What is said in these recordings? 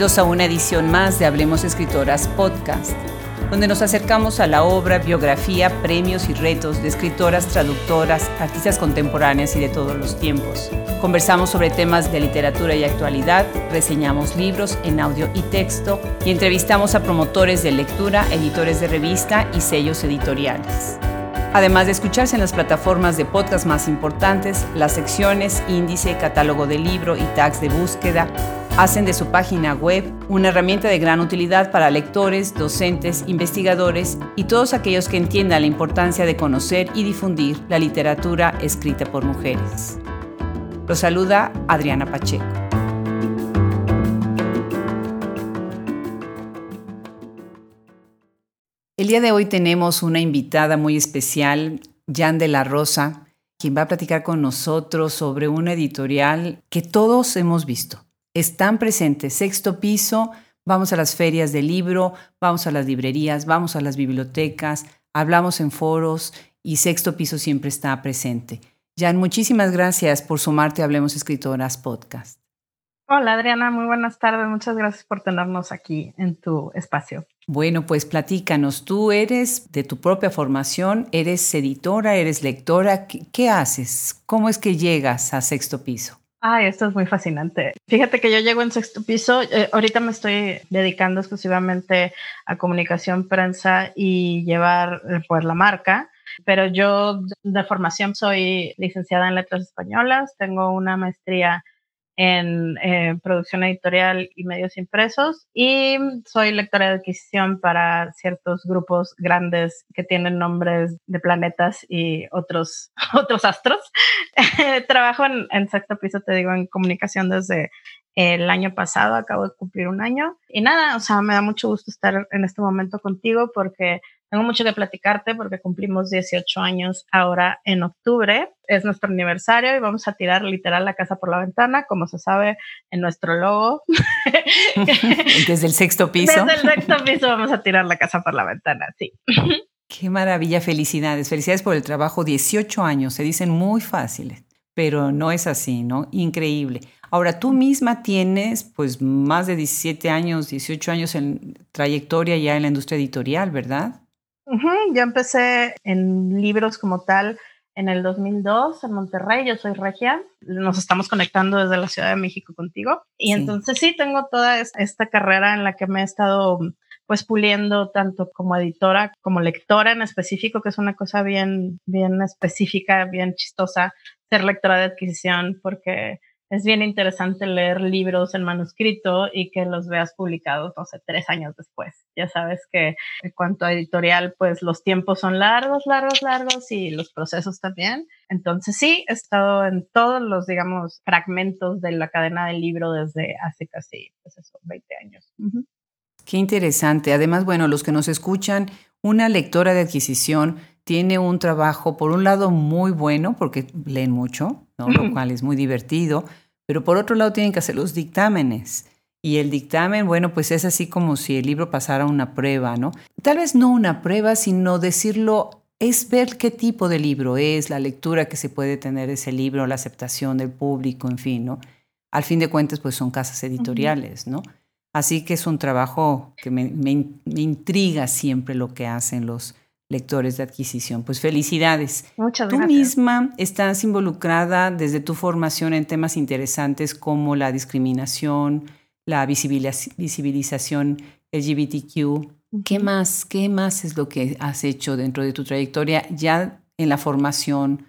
Bienvenidos a una edición más de Hablemos Escritoras Podcast, donde nos acercamos a la obra, biografía, premios y retos de escritoras, traductoras, artistas contemporáneas y de todos los tiempos. Conversamos sobre temas de literatura y actualidad, reseñamos libros en audio y texto y entrevistamos a promotores de lectura, editores de revista y sellos editoriales. Además de escucharse en las plataformas de podcast más importantes, las secciones, índice, catálogo de libro y tags de búsqueda hacen de su página web una herramienta de gran utilidad para lectores, docentes, investigadores y todos aquellos que entiendan la importancia de conocer y difundir la literatura escrita por mujeres. Los saluda Adriana Pacheco. El día de hoy tenemos una invitada muy especial, Jan de la Rosa, quien va a platicar con nosotros sobre una editorial que todos hemos visto están presentes. Sexto piso, vamos a las ferias de libro, vamos a las librerías, vamos a las bibliotecas, hablamos en foros y sexto piso siempre está presente. Jan, muchísimas gracias por sumarte a Hablemos Escritoras Podcast. Hola Adriana, muy buenas tardes. Muchas gracias por tenernos aquí en tu espacio. Bueno, pues platícanos, tú eres de tu propia formación, eres editora, eres lectora, qué haces? ¿Cómo es que llegas a sexto piso? Ay, esto es muy fascinante. Fíjate que yo llego en sexto piso, eh, ahorita me estoy dedicando exclusivamente a comunicación, prensa y llevar eh, pues la marca, pero yo de formación soy licenciada en letras españolas, tengo una maestría en eh, producción editorial y medios impresos y soy lectora de adquisición para ciertos grupos grandes que tienen nombres de planetas y otros, otros astros. Trabajo en, en sexto piso, te digo, en comunicación desde el año pasado, acabo de cumplir un año. Y nada, o sea, me da mucho gusto estar en este momento contigo porque tengo mucho que platicarte porque cumplimos 18 años ahora en octubre. Es nuestro aniversario y vamos a tirar literal la casa por la ventana, como se sabe en nuestro logo. Desde el sexto piso. Desde el sexto piso vamos a tirar la casa por la ventana, sí. Qué maravilla, felicidades. Felicidades por el trabajo. 18 años, se dicen muy fáciles, pero no es así, ¿no? Increíble. Ahora, tú misma tienes pues más de 17 años, 18 años en trayectoria ya en la industria editorial, ¿verdad? Yo empecé en libros como tal en el 2002 en Monterrey, yo soy regia, nos estamos conectando desde la Ciudad de México contigo. Y entonces sí tengo toda esta carrera en la que me he estado pues puliendo tanto como editora como lectora en específico, que es una cosa bien, bien específica, bien chistosa, ser lectora de adquisición, porque es bien interesante leer libros en manuscrito y que los veas publicados, no sé, tres años después. Ya sabes que en cuanto a editorial, pues los tiempos son largos, largos, largos y los procesos también. Entonces sí, he estado en todos los, digamos, fragmentos de la cadena del libro desde hace casi, pues eso, 20 años. Qué interesante. Además, bueno, los que nos escuchan, una lectora de adquisición tiene un trabajo, por un lado, muy bueno, porque leen mucho, ¿no? lo cual es muy divertido, pero por otro lado tienen que hacer los dictámenes. Y el dictamen, bueno, pues es así como si el libro pasara una prueba, ¿no? Tal vez no una prueba, sino decirlo, es ver qué tipo de libro es, la lectura que se puede tener ese libro, la aceptación del público, en fin, ¿no? Al fin de cuentas, pues son casas editoriales, ¿no? Así que es un trabajo que me, me intriga siempre lo que hacen los, lectores de adquisición. Pues felicidades. Muchas Tú misma estás involucrada desde tu formación en temas interesantes como la discriminación, la visibilización LGBTQ. ¿Qué más? ¿Qué más es lo que has hecho dentro de tu trayectoria ya en la formación,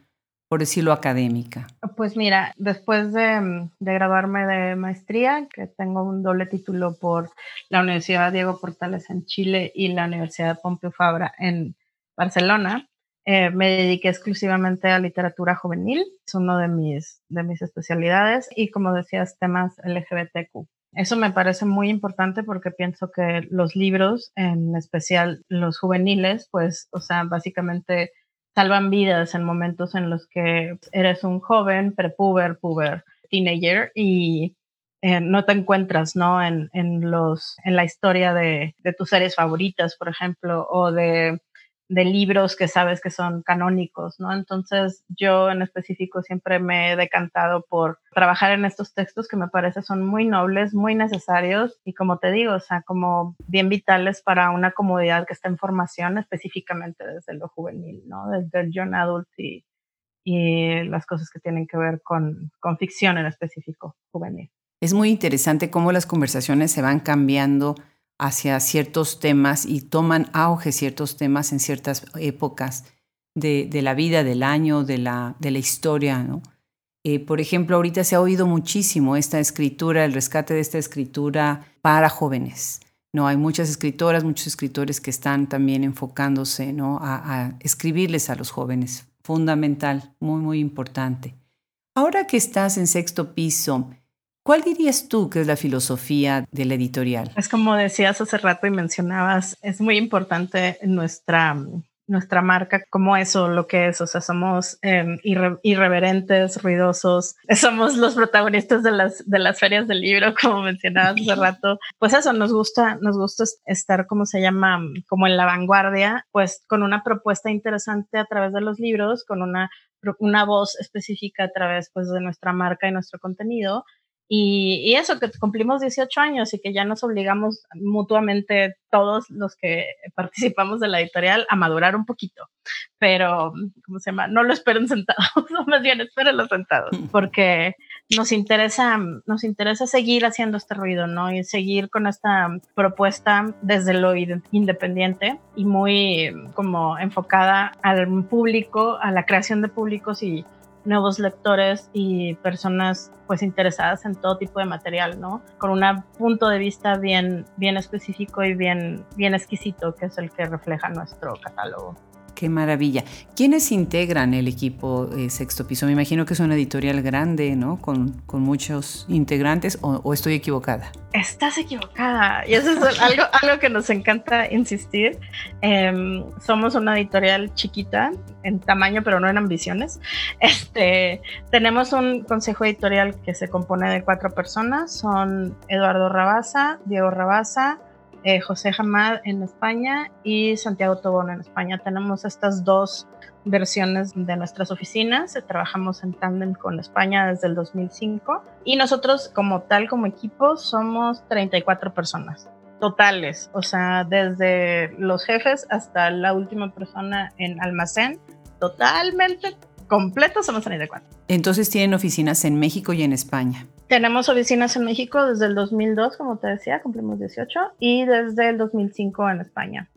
por decirlo académica? Pues mira, después de, de, graduarme de maestría, que tengo un doble título por la Universidad Diego Portales en Chile y la Universidad Pompeu Fabra en Barcelona. Eh, me dediqué exclusivamente a literatura juvenil, es uno de mis, de mis especialidades, y como decías, temas LGBTQ. Eso me parece muy importante porque pienso que los libros, en especial los juveniles, pues, o sea, básicamente salvan vidas en momentos en los que eres un joven, prepuber, puber, teenager y eh, no te encuentras, ¿no? En, en, los, en la historia de, de tus series favoritas, por ejemplo, o de de libros que sabes que son canónicos, ¿no? Entonces yo en específico siempre me he decantado por trabajar en estos textos que me parece son muy nobles, muy necesarios y como te digo, o sea, como bien vitales para una comunidad que está en formación específicamente desde lo juvenil, ¿no? Desde el young adult y, y las cosas que tienen que ver con, con ficción en específico juvenil. Es muy interesante cómo las conversaciones se van cambiando hacia ciertos temas y toman auge ciertos temas en ciertas épocas de, la vida, del año, de la, de la historia. ¿no? Eh, por ejemplo, ahorita se ha oído muchísimo esta escritura, el rescate de esta escritura para jóvenes. No, hay muchas escritoras, muchos escritores que están también enfocándose ¿no? a, a escribirles a los jóvenes. Fundamental, muy, muy importante. Ahora que estás en sexto piso, ¿Cuál dirías tú que es la filosofía de la editorial? Es como decías hace rato y mencionabas, es muy importante nuestra, nuestra marca como eso, lo que es, o sea, somos em, irreverentes, ruidosos, somos los protagonistas de las, de las ferias del libro, como mencionabas hace rato. Pues eso, nos gusta, nos gusta estar, como se llama, como en la vanguardia, pues con una propuesta interesante a través de los libros, con una una voz específica a través pues, de nuestra marca y nuestro contenido y, eso, que cumplimos 18 años y que ya nos obligamos mutuamente todos los que participamos de la editorial a madurar un poquito. Pero, ¿cómo se llama? No lo esperen sentados, más bien espérenlo sentados, porque nos interesa, nos interesa seguir haciendo este ruido, ¿no? Y seguir con esta propuesta desde lo independiente y muy como enfocada al público, a la creación de públicos y nuevos lectores y personas pues interesadas en todo tipo de material, ¿no? Con un punto de vista bien, bien específico y bien, bien exquisito, que es el que refleja nuestro catálogo. Qué maravilla. ¿Quiénes integran el equipo eh, Sexto Piso? Me imagino que es una editorial grande, ¿no? Con, con muchos integrantes, o, estoy equivocada? Estás equivocada. Y eso es algo, algo que nos encanta insistir. Em, somos una editorial chiquita en tamaño, pero no en ambiciones. Este, tenemos un consejo editorial que se compone de cuatro personas. Son Eduardo Rabasa, Diego Rabasa, eh, José Hamad en España y Santiago Tobón en España. Tenemos estas dos versiones de nuestras oficinas. Trabajamos en tándem con España desde el 2005 y nosotros como tal, como equipo, somos 34 personas totales, o sea, desde los jefes hasta la última persona en almacén, totalmente completos somos 34. Entonces tienen oficinas en México y en España. Tenemos oficinas en México desde el 2002, como te decía, cumplimos 18, y desde el 2005 en España.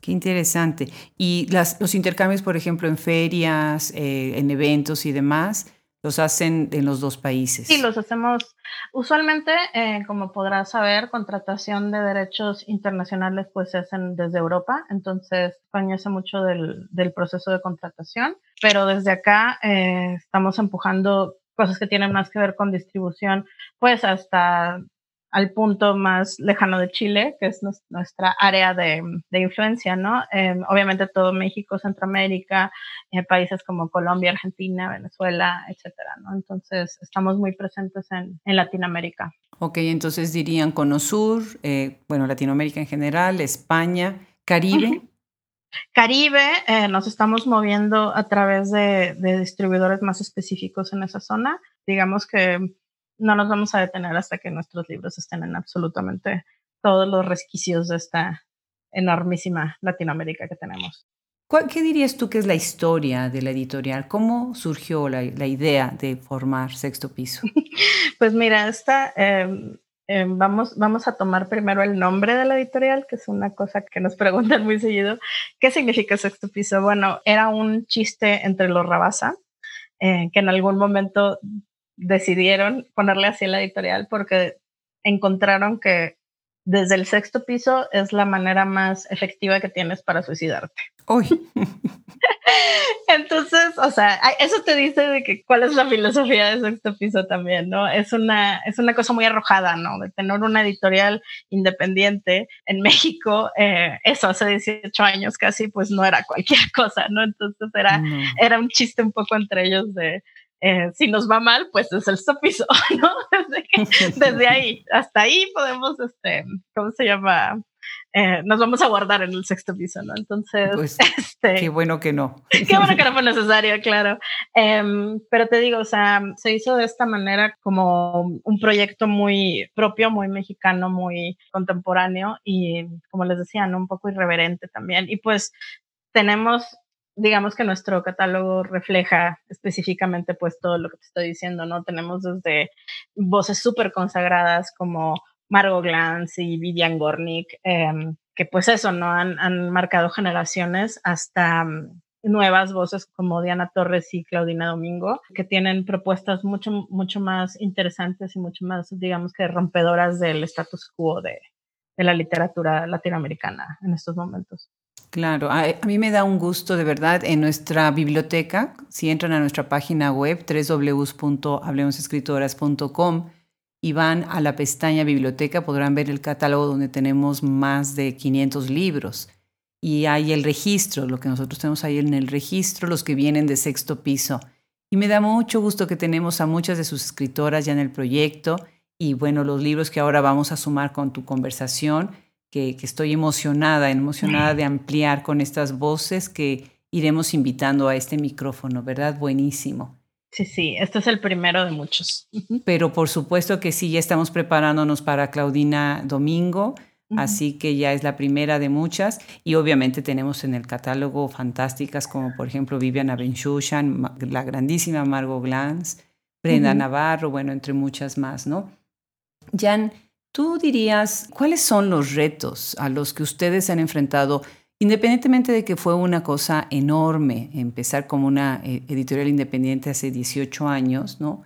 Qué interesante. Y las, los intercambios, por ejemplo, en ferias, eh, en eventos y demás, los hacen en los dos países. Sí, los hacemos usualmente, eh, como podrás saber, contratación de derechos internacionales pues se hacen desde Europa, entonces España hace mucho del, del proceso de contratación, pero desde acá eh, estamos empujando cosas que tienen más que ver con distribución, pues hasta al punto más lejano de Chile, que es nuestra área de, influencia, ¿no? Em, obviamente todo México, Centroamérica, eh, países como Colombia, Argentina, Venezuela, etcétera, ¿no? Entonces estamos muy presentes en, Latinoamérica. Ok, entonces dirían Cono Sur, eh, bueno, Latinoamérica en general, España, Caribe. Caribe, eh, nos estamos moviendo a través de, distribuidores más específicos en esa zona. Digamos que no nos vamos a detener hasta que nuestros libros estén en absolutamente todos los resquicios de esta enormísima Latinoamérica que tenemos. ¿Qué dirías tú que es la historia de la editorial? ¿Cómo surgió la, idea de formar Sexto Piso? pues mira, esta em, eh, vamos, vamos a tomar primero el nombre de la editorial, que es una cosa que nos preguntan muy seguido. ¿Qué significa sexto piso? Bueno, era un chiste entre los Rabasa, eh, que en algún momento decidieron ponerle así la editorial porque encontraron que desde el sexto piso es la manera más efectiva que tienes para suicidarte. Uy. Entonces, o sea, eso te dice de que cuál es la filosofía de sexto piso también, ¿no? Es una, es una cosa muy arrojada, ¿no? De tener una editorial independiente en México, eh, eso hace 18 años casi, pues no era cualquier cosa, ¿no? Entonces era, era un chiste un poco entre ellos de, eh, si nos va mal, pues es el piso, ¿no? Desde, desde ahí, hasta ahí podemos, este, ¿cómo se llama? Eh, nos vamos a guardar en el sexto piso, ¿no? Entonces, pues, este, qué bueno que no. Qué bueno que no fue necesario, claro. Em, pero te digo, o sea, se hizo de esta manera como un proyecto muy propio, muy mexicano, muy contemporáneo y, como les decía, ¿no? un poco irreverente también. Y pues tenemos digamos que nuestro catálogo refleja específicamente pues todo lo que te estoy diciendo, ¿no? Tenemos desde voces súper consagradas como Margot Glantz y Vivian Gornick, em, que pues eso, ¿no? Han, marcado generaciones hasta mm, nuevas voces como Diana Torres y Claudina Domingo, que tienen propuestas mucho, mucho más interesantes y mucho más, digamos que rompedoras del status quo de, de la literatura latinoamericana en estos momentos. Claro, a, mí me da un gusto de verdad en nuestra biblioteca, si entran a nuestra página web www.hablemosescritoras.com, y van a la pestaña biblioteca, podrán ver el catálogo donde tenemos más de 500 libros. Y hay el registro, lo que nosotros tenemos ahí en el registro, los que vienen de sexto piso. Y me da mucho gusto que tenemos a muchas de sus escritoras ya en el proyecto y bueno, los libros que ahora vamos a sumar con tu conversación, que, que estoy emocionada, emocionada de ampliar con estas voces que iremos invitando a este micrófono, ¿verdad? Buenísimo. Sí, sí, este es el primero de muchos. Pero por supuesto que sí, ya estamos preparándonos para Claudina Domingo, así que ya es la primera de muchas. Y obviamente tenemos en el catálogo fantásticas como por ejemplo Viviana Benchushan, la grandísima Margot Glantz, Brenda Navarro, bueno, entre muchas más, ¿no? Jan, tú dirías, ¿cuáles son los retos a los que ustedes han enfrentado Independientemente de que fue una cosa enorme empezar como una eh, editorial independiente hace 18 años, ¿no?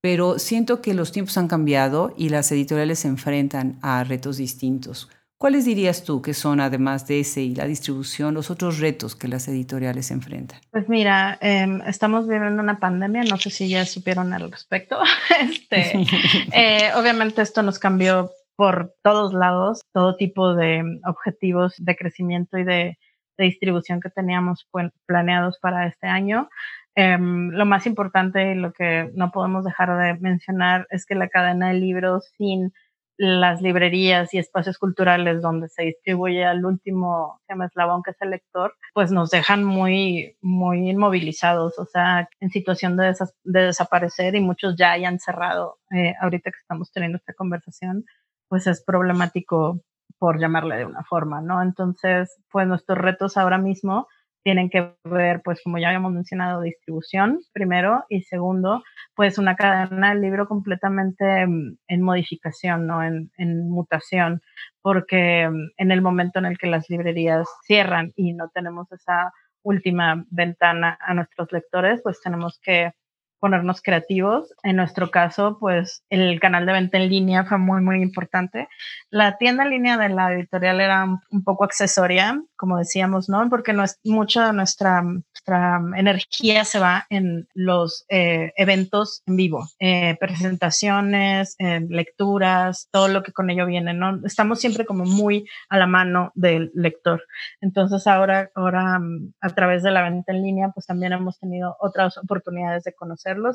Pero siento que los tiempos han cambiado y las editoriales se enfrentan a retos distintos. ¿Cuáles dirías tú que son, además de ese y la distribución, los otros retos que las editoriales enfrentan? Pues mira, em, estamos viviendo una pandemia, no sé si ya supieron al respecto. este, eh, obviamente esto nos cambió por todos lados todo tipo de objetivos de crecimiento y de, distribución que teníamos planeados para este año. Em, lo más importante y lo que no podemos dejar de mencionar es que la cadena de libros sin las librerías y espacios culturales donde se distribuye al último eslabón que es el lector, pues nos dejan muy, muy inmovilizados, o sea, en situación de, desaparecer y muchos ya hayan cerrado eh, ahorita que estamos teniendo esta conversación pues es problemático por llamarle de una forma, ¿no? Entonces, pues nuestros retos ahora mismo tienen que ver, pues como ya habíamos mencionado, distribución primero y segundo, pues una cadena del libro completamente mm, en modificación, ¿no? En, en, mutación, porque mm, en el momento en el que las librerías cierran y no tenemos esa última ventana a nuestros lectores, pues tenemos que ponernos creativos. En nuestro caso, pues el canal de venta en línea fue muy, muy importante. La tienda en línea de la editorial era un poco accesoria, como decíamos, ¿no? Porque no es, mucha de nuestra, nuestra, energía se va en los eh, eventos en vivo, eh, presentaciones, eh, lecturas, todo lo que con ello viene, ¿no? Estamos siempre como muy a la mano del lector. Entonces ahora, ahora mm, a través de la venta en línea, pues también hemos tenido otras oportunidades de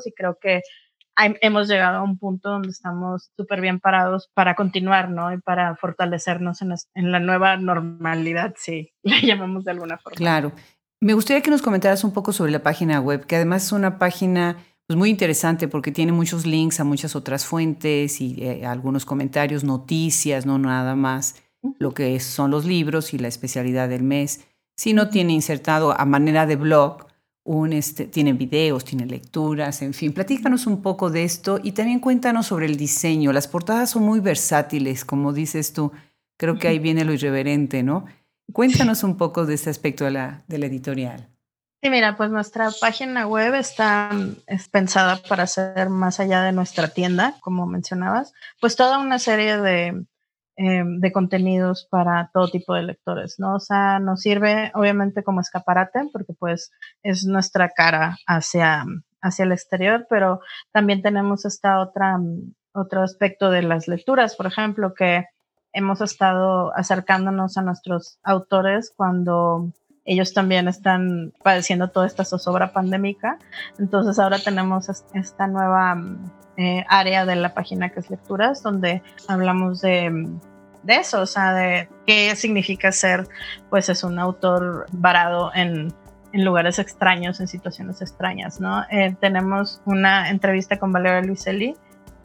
y creo que hemos llegado a un punto donde estamos súper bien parados para continuar, ¿no? Y para fortalecernos en, en, la nueva normalidad, si la llamamos de alguna forma. Claro. Me gustaría que nos comentaras un poco sobre la página web, que además es una página pues, muy interesante porque tiene muchos links a muchas otras fuentes y eh, algunos comentarios, noticias, no nada más lo que son los libros y la especialidad del mes, sino tiene insertado a manera de blog un, este, tiene videos, tiene lecturas, en fin. Platícanos un poco de esto y también cuéntanos sobre el diseño. Las portadas son muy versátiles, como dices tú. Creo que ahí viene lo irreverente, ¿no? Cuéntanos un poco de este aspecto de la, de la editorial. Sí, mira, pues nuestra página web está es pensada para ser más allá de nuestra tienda, como mencionabas, pues toda una serie de Em, de contenidos para todo tipo de lectores, ¿no? O sea, nos sirve obviamente como escaparate porque pues es nuestra cara hacia, hacia el exterior, pero también tenemos esta otra, otro aspecto de las lecturas, por ejemplo, que hemos estado acercándonos a nuestros autores cuando ellos también están padeciendo toda esta zozobra pandémica. Entonces ahora tenemos esta nueva eh, área de la página que es lecturas, donde hablamos de, de, eso, o sea, de qué significa ser, pues es un autor varado en, en lugares extraños, en situaciones extrañas, ¿no? Eh, tenemos una entrevista con Valeria Luiselli,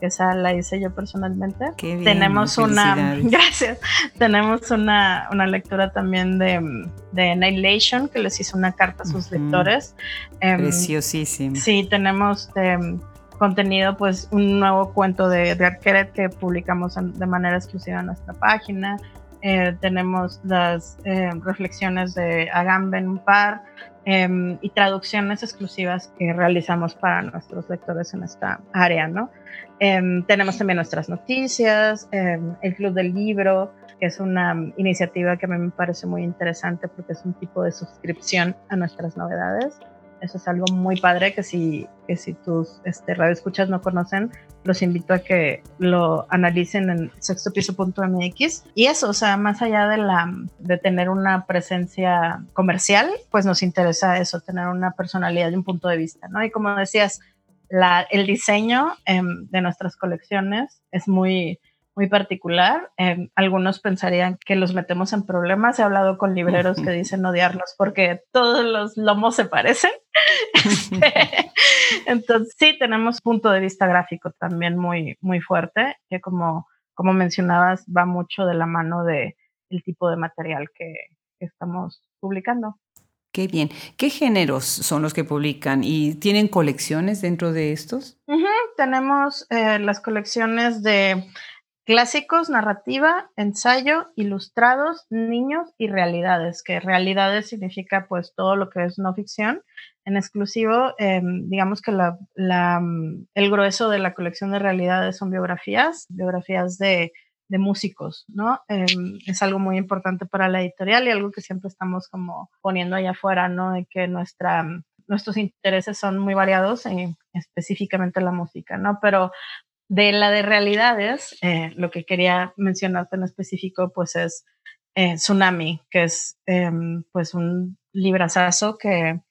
esa la hice yo personalmente. tenemos una, gracias, tenemos una, una lectura también de, de, Annihilation, que les hizo una carta a sus lectores. Em, Preciosísimo. Sí, tenemos em, contenido, pues un nuevo cuento de, de Arqueret que publicamos de manera exclusiva en nuestra página. Eh, tenemos las eh, reflexiones de Agamben un par em, y traducciones exclusivas que realizamos para nuestros lectores en esta área, ¿no? Em, tenemos también nuestras noticias, em, el Club del Libro, que es una iniciativa que a mí me parece muy interesante porque es un tipo de suscripción a nuestras novedades. Eso es algo muy padre que si, que si tus este, radioescuchas no conocen, los invito a que lo analicen en sextopiso.mx. Y eso, o sea, más allá de, la, de tener una presencia comercial, pues nos interesa eso, tener una personalidad y un punto de vista, ¿no? Y como decías, la, el diseño em, de nuestras colecciones es muy, muy particular. Em, algunos pensarían que los metemos en problemas. He hablado con libreros que dicen odiarlos porque todos los lomos se parecen. Este, entonces, sí, tenemos punto de vista gráfico también muy, muy fuerte, que como, como mencionabas, va mucho de la mano de el tipo de material que estamos publicando. Qué bien. ¿Qué géneros son los que publican y tienen colecciones dentro de estos? Tenemos eh, las colecciones de clásicos, narrativa, ensayo, ilustrados, niños y realidades, que realidades significa pues todo lo que es no ficción. En exclusivo, em, digamos que la, el grueso de la colección de realidades son biografías, biografías de músicos, ¿no? Em, es algo muy importante para la editorial y algo que siempre estamos como poniendo allá afuera, ¿no? De que nuestra, nuestros intereses son muy variados, en, específicamente la música, ¿no? Pero de la de realidades, eh, lo que quería mencionarte en específico, pues es eh, Tsunami, que es em, pues un librazazo que,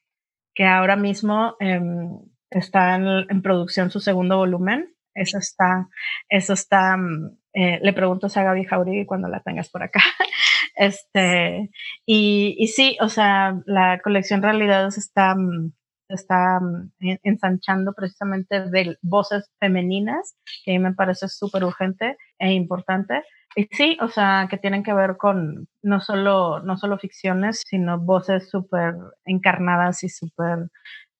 que ahora mismo em, está en, en producción su segundo volumen. Eso está, eso está mm, eh, le pregunto a Gaby Jauregui cuando la tengas por acá. este, y, y, sí, o sea, la colección Realidades está, mm, está mm, ensanchando precisamente de voces femeninas, que a mí me parece súper urgente e importante. Y sí, o sea, que tienen que ver con no solo, no solo ficciones, sino voces súper encarnadas y súper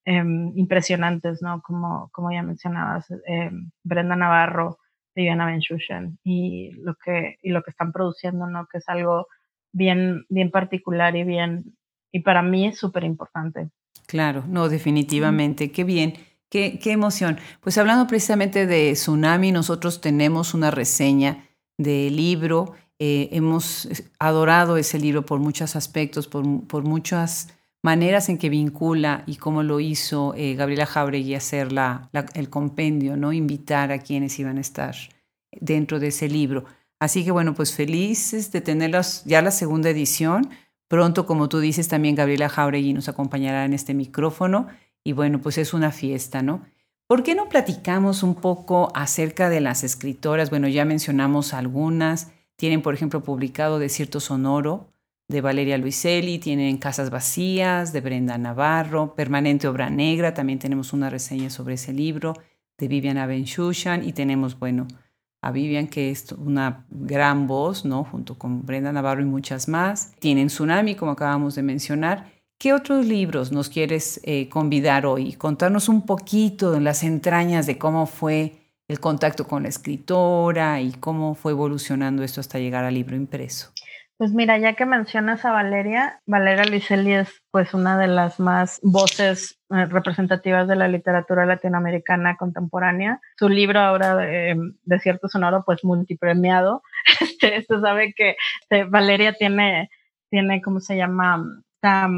em, impresionantes, ¿no? Como, como ya mencionabas, em, Brenda Navarro, Viviana Benchushen y lo que y lo que están produciendo, ¿no? Que es algo bien bien particular y bien y para mí es súper importante. Claro, no, definitivamente, qué bien. Qué, qué, emoción. Pues hablando precisamente de Tsunami, nosotros tenemos una reseña del libro. Eh, hemos adorado ese libro por muchos aspectos, por, por, muchas maneras en que vincula y cómo lo hizo eh, Gabriela Jauregui hacer la, el compendio, ¿no? invitar a quienes iban a estar dentro de ese libro. Así que bueno, pues felices de tenerlos ya la segunda edición. Pronto, como tú dices, también Gabriela Jauregui nos acompañará en este micrófono y bueno, pues es una fiesta, ¿no? ¿Por qué no platicamos un poco acerca de las escritoras? Bueno, ya mencionamos algunas. Tienen, por ejemplo, publicado Desierto Sonoro, de Valeria Luiselli, tienen Casas Vacías de Brenda Navarro, Permanente Obra Negra, también tenemos una reseña sobre ese libro de Viviana Benchushan y tenemos, bueno, a Vivian, que es una gran voz, ¿no? Junto con Brenda Navarro y muchas más. Tienen Tsunami, como acabamos de mencionar. ¿Qué otros libros nos quieres eh, convidar hoy? Contarnos un poquito en las entrañas de cómo fue el contacto con la escritora y cómo fue evolucionando esto hasta llegar al libro impreso. Pues mira, ya que mencionas a Valeria, Valeria Licelli es pues una de las más voces eh, representativas de la literatura latinoamericana contemporánea. Su libro ahora de em, Desierto Sonoro pues multipremiado. Este, esto sabe que este, Valeria tiene, tiene, ¿cómo se llama? Esta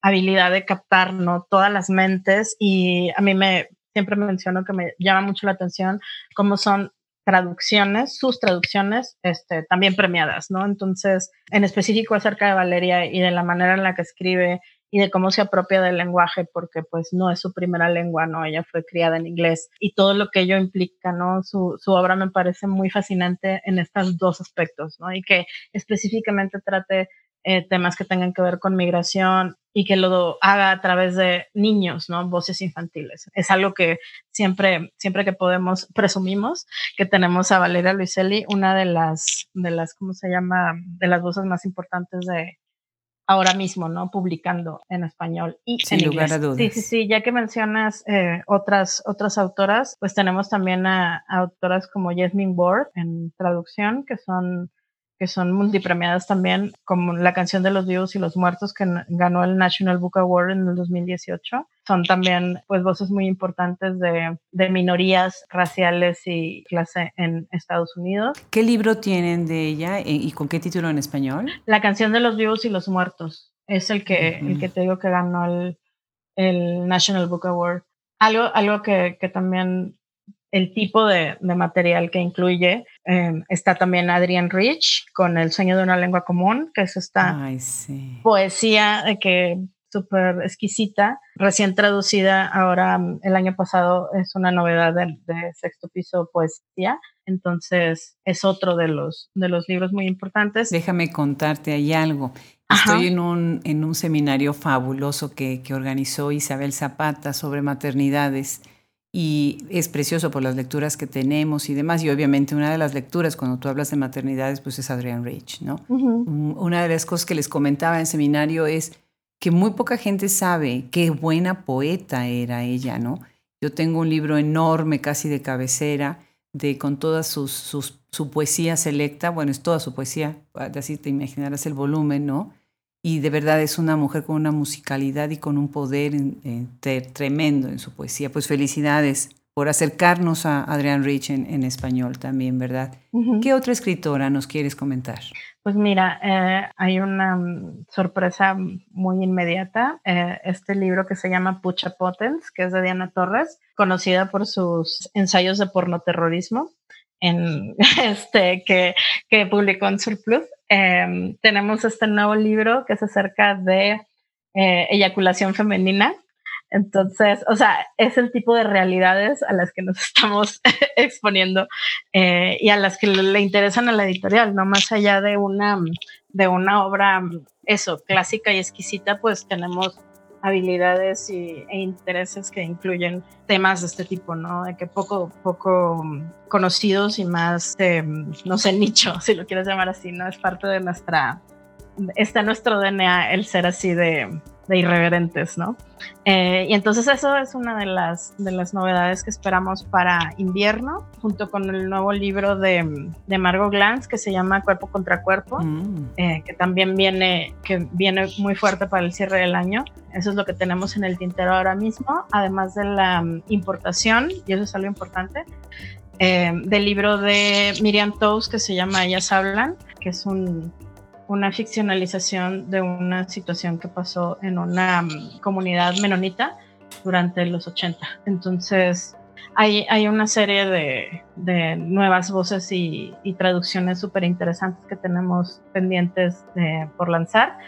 habilidad de captar, ¿no? Todas las mentes y a mí me, siempre me menciono que me llama mucho la atención cómo son traducciones, sus traducciones, este, también premiadas, ¿no? Entonces, en específico acerca de Valeria y de la manera en la que escribe y de cómo se apropia del lenguaje, porque pues no es su primera lengua, ¿no? Ella fue criada en inglés y todo lo que ello implica, ¿no? Su, su obra me parece muy fascinante en estos dos aspectos, ¿no? Y que específicamente trate eh, temas que tengan que ver con migración y que lo haga a través de niños, ¿no? Voces infantiles. Es algo que siempre, siempre que podemos, presumimos que tenemos a Valeria Luiselli, una de las, de las, ¿cómo se llama? De las voces más importantes de ahora mismo, ¿no? Publicando en español y Sin en lugar inglés. a dudas. Sí, sí, sí, ya que mencionas eh, otras, otras autoras, pues tenemos también a, a autoras como Jasmine Ward en traducción, que son que son multipremiadas también, como la canción de los vivos y los muertos que ganó el National Book Award en el 2018. Son también pues voces muy importantes de, de minorías raciales y clase en Estados Unidos. ¿Qué libro tienen de ella e, y con qué título en español? La canción de los vivos y los muertos es el que, uh -huh. el que te digo que ganó el, el National Book Award. Algo, algo que, que también el tipo de, de, material que incluye. Eh, está también Adrian Rich con El sueño de una lengua común, que es esta Ay, sí. poesía de que súper exquisita, recién traducida ahora el año pasado, es una novedad de, de, sexto piso poesía. Entonces es otro de los, de los libros muy importantes. Déjame contarte ahí algo. Ajá. Estoy en un, en un seminario fabuloso que, que organizó Isabel Zapata sobre maternidades y es precioso por las lecturas que tenemos y demás. Y obviamente una de las lecturas cuando tú hablas de maternidades, pues es Adrienne Rich, ¿no? Uh -huh. Una de las cosas que les comentaba en seminario es que muy poca gente sabe qué buena poeta era ella, ¿no? Yo tengo un libro enorme, casi de cabecera, de con toda sus, sus, su poesía selecta, bueno, es toda su poesía, así te imaginarás el volumen, ¿no? Y de verdad es una mujer con una musicalidad y con un poder eh, tremendo en su poesía. Pues felicidades por acercarnos a Adrián Rich en, en español también, ¿verdad? Uh -huh. ¿Qué otra escritora nos quieres comentar? Pues mira, eh, hay una um, sorpresa muy inmediata. Eh, este libro que se llama Pucha Potens, que es de Diana Torres, conocida por sus ensayos de pornoterrorismo. En este que, que publicó en Surplus. Eh, tenemos este nuevo libro que es acerca de eh, eyaculación femenina. Entonces, o sea, es el tipo de realidades a las que nos estamos exponiendo eh, y a las que le interesan a la editorial, no más allá de una, de una obra, eso, clásica y exquisita, pues tenemos habilidades y, e intereses que incluyen temas de este tipo, ¿no? De que poco, poco conocidos y más, eh, no sé, nicho, si lo quieres llamar así, ¿no? Es parte de nuestra, está en nuestro DNA el ser así de, de irreverentes, ¿no? Eh, y entonces eso es una de las, de las novedades que esperamos para invierno, junto con el nuevo libro de, de Margot Glantz que se llama Cuerpo contra Cuerpo, mm. eh, que también viene, que viene muy fuerte para el cierre del año. Eso es lo que tenemos en el tintero ahora mismo, además de la um, importación, y eso es algo importante, eh, del libro de Miriam Toews que se llama Ellas Hablan, que es un una ficcionalización de una situación que pasó en una um, comunidad menonita durante los 80. Entonces, hay, hay una serie de, de nuevas voces y, y traducciones súper interesantes que tenemos pendientes por lanzar,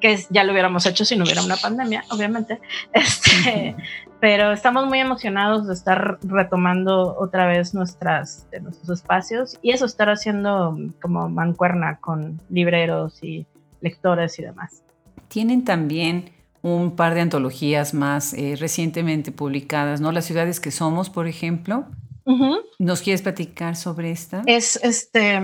que ya lo hubiéramos hecho si no hubiera una pandemia, obviamente. Este, pero estamos muy emocionados de estar retomando otra vez nuestras, nuestros espacios y eso, estar haciendo como mancuerna con libreros y lectores y demás. Tienen también un par de antologías más eh, recientemente publicadas, ¿no? Las ciudades que somos, por ejemplo. Uh -huh. ¿Nos quieres platicar sobre esta? Es, este,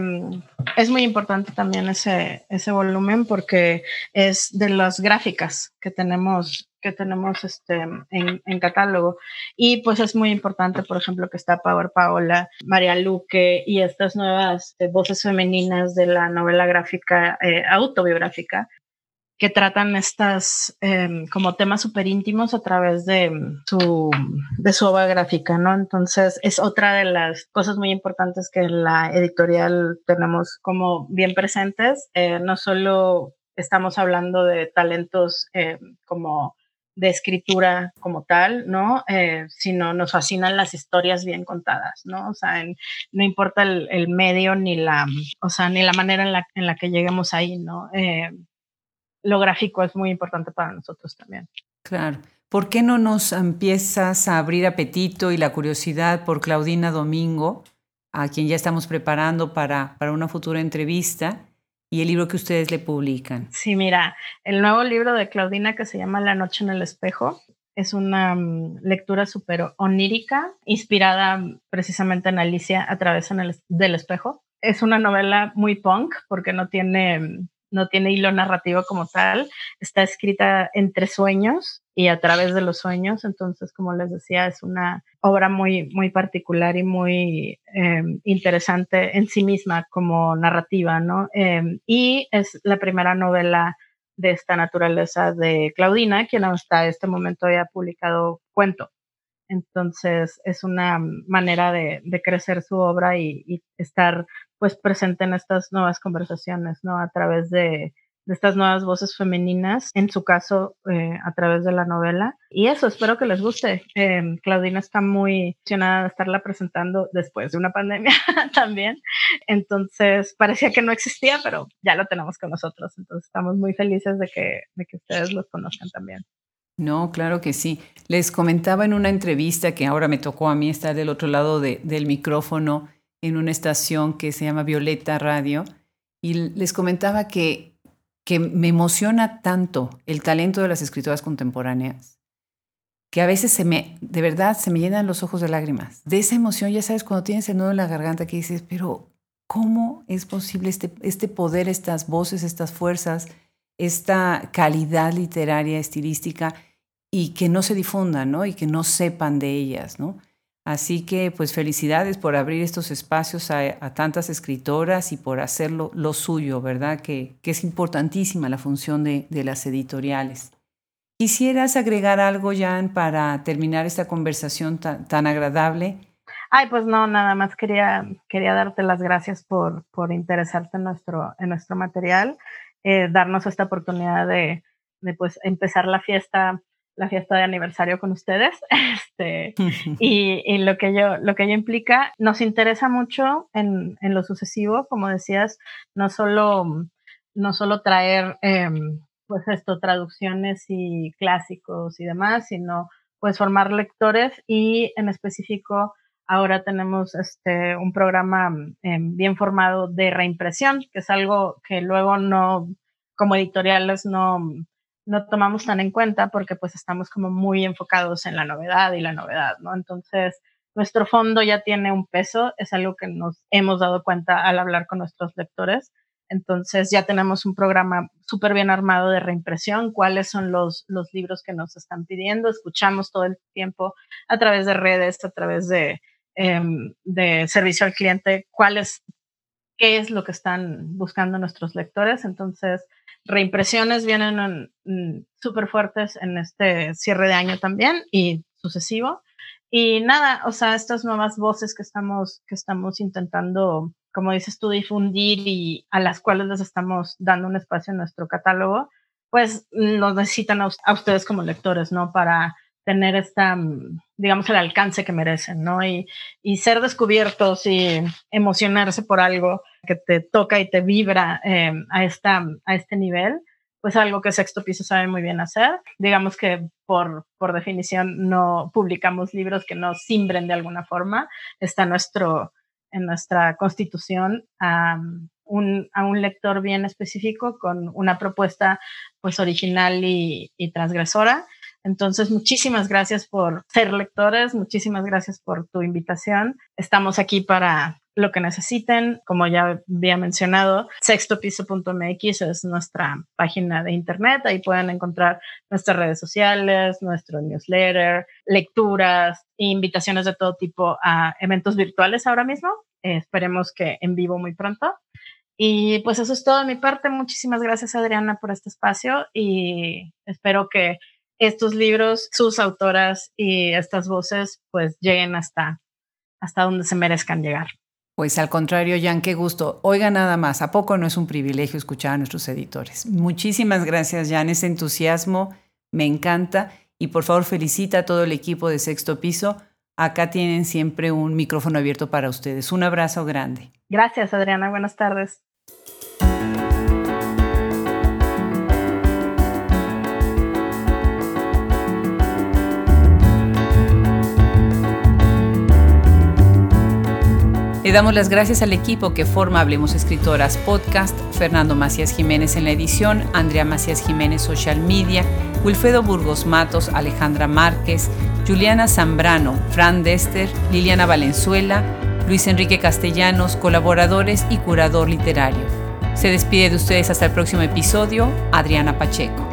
es muy importante también ese, ese volumen porque es de las gráficas que tenemos que tenemos este, en, en, catálogo. Y pues es muy importante, por ejemplo, que está Power Paola, María Luque y estas nuevas eh, voces femeninas de la novela gráfica eh, autobiográfica que tratan estas eh, como temas súper íntimos a través de su, de su obra gráfica, ¿no? Entonces es otra de las cosas muy importantes que en la editorial tenemos como bien presentes. Eh, no solo estamos hablando de talentos eh, como de escritura como tal, ¿no? Eh, sino nos fascinan las historias bien contadas, ¿no? O sea, no importa el, medio ni la, o sea, ni la manera en la, en la que lleguemos ahí, ¿no? Eh, lo gráfico es muy importante para nosotros también. Claro. ¿Por qué no nos empiezas a abrir apetito y la curiosidad por Claudina Domingo, a quien ya estamos preparando para, para una futura entrevista? y el libro que ustedes le publican. Sí, mira, el nuevo libro de Claudina que se llama La noche en el espejo es una mm, lectura súper onírica, inspirada precisamente en Alicia a través del espejo. Es una novela muy punk porque no tiene mm, no tiene hilo narrativo como tal, está escrita entre sueños y a través de los sueños, entonces como les decía, es una obra muy, muy particular y muy em, interesante en sí misma como narrativa, ¿no? Em, y es la primera novela de esta naturaleza de Claudina, quien hasta este momento había publicado cuento. Entonces es una manera de, crecer su obra y, estar pues presente en estas nuevas conversaciones, ¿no? A través de, estas nuevas voces femeninas, en su caso eh, a través de la novela. Y eso, espero que les guste. Em, Claudina está muy emocionada de estarla presentando después de una pandemia también. Entonces, parecía que no existía, pero ya lo tenemos con nosotros. Entonces, estamos muy felices de que, de que ustedes los conozcan también. No, claro que sí. Les comentaba en una entrevista que ahora me tocó a mí estar del otro lado del micrófono en una estación que se llama Violeta Radio y les comentaba que, que me emociona tanto el talento de las escritoras contemporáneas que a veces se me, de verdad, se me llenan los ojos de lágrimas. De esa emoción, ya sabes, cuando tienes el nudo en la garganta que dices, pero ¿cómo es posible este, este poder, estas voces, estas fuerzas, esta calidad literaria, estilística? y que no se difundan, ¿no? Y que no sepan de ellas, ¿no? Así que, pues felicidades por abrir estos espacios a, tantas escritoras y por hacerlo lo suyo, ¿verdad? Que, es importantísima la función de, las editoriales. ¿Quisieras agregar algo, Jan, para terminar esta conversación tan, agradable? Ay, pues no, nada más quería, quería darte las gracias por, por interesarte nuestro, en nuestro material, eh, darnos esta oportunidad de, de pues, empezar la fiesta la fiesta de aniversario con ustedes. Este, y, lo, que yo, lo que ello implica, nos interesa mucho en, lo sucesivo, como decías, no solo, no solo traer, em, pues esto, traducciones y clásicos y demás, sino pues formar lectores y en específico ahora tenemos este, un programa em, bien formado de reimpresión, que es algo que luego no, como editoriales no no tomamos tan en cuenta porque pues estamos como muy enfocados en la novedad y la novedad, ¿no? Entonces, nuestro fondo ya tiene un peso, es algo que nos hemos dado cuenta al hablar con nuestros lectores. Entonces ya tenemos un programa súper bien armado de reimpresión, cuáles son los, los libros que nos están pidiendo, escuchamos todo el tiempo a través de redes, a través de, em, de servicio al cliente, cuáles, qué es lo que están buscando nuestros lectores. Entonces, reimpresiones vienen súper fuertes en este cierre de año también y sucesivo. Y nada, o sea, estas nuevas voces que estamos, que estamos intentando, como dices tú, difundir y a las cuales les estamos dando un espacio en nuestro catálogo, pues nos necesitan a, ustedes como lectores, ¿no? Para tener esta, digamos, el alcance que merecen, ¿no? Y, y ser descubiertos y emocionarse por algo que te toca y te vibra eh, a, esta, a este nivel, pues algo que Sexto Piso sabe muy bien hacer. Digamos que por, por definición no publicamos libros que no simbren de alguna forma. Está nuestro, en nuestra constitución a, un, a un lector bien específico con una propuesta pues original y, y transgresora entonces, muchísimas gracias por ser lectores, muchísimas gracias por tu invitación. Estamos aquí para lo que necesiten. Como ya había mencionado, sextopiso.mx es nuestra página de internet. Ahí pueden encontrar nuestras redes sociales, nuestro newsletter, lecturas invitaciones de todo tipo a eventos virtuales ahora mismo. esperemos que en vivo muy pronto. Y pues eso es todo de mi parte. Muchísimas gracias Adriana por este espacio y espero que estos libros, sus autoras y estas voces pues lleguen hasta, hasta donde se merezcan llegar. Pues al contrario, Jan, qué gusto. Oiga nada más, ¿a poco no es un privilegio escuchar a nuestros editores? Muchísimas gracias, Jan, ese entusiasmo me encanta y por favor felicita a todo el equipo de Sexto Piso. Acá tienen siempre un micrófono abierto para ustedes. Un abrazo grande. Gracias, Adriana. Buenas tardes. Le damos las gracias al equipo que forma Hablemos Escritoras Podcast, Fernando Macías Jiménez en la edición, Andrea Macías Jiménez Social Media, Wilfredo Burgos Matos, Alejandra Márquez, Juliana Zambrano, Fran Dester, Liliana Valenzuela, Luis Enrique Castellanos, colaboradores y curador literario. Se despide de ustedes hasta el próximo episodio, Adriana Pacheco.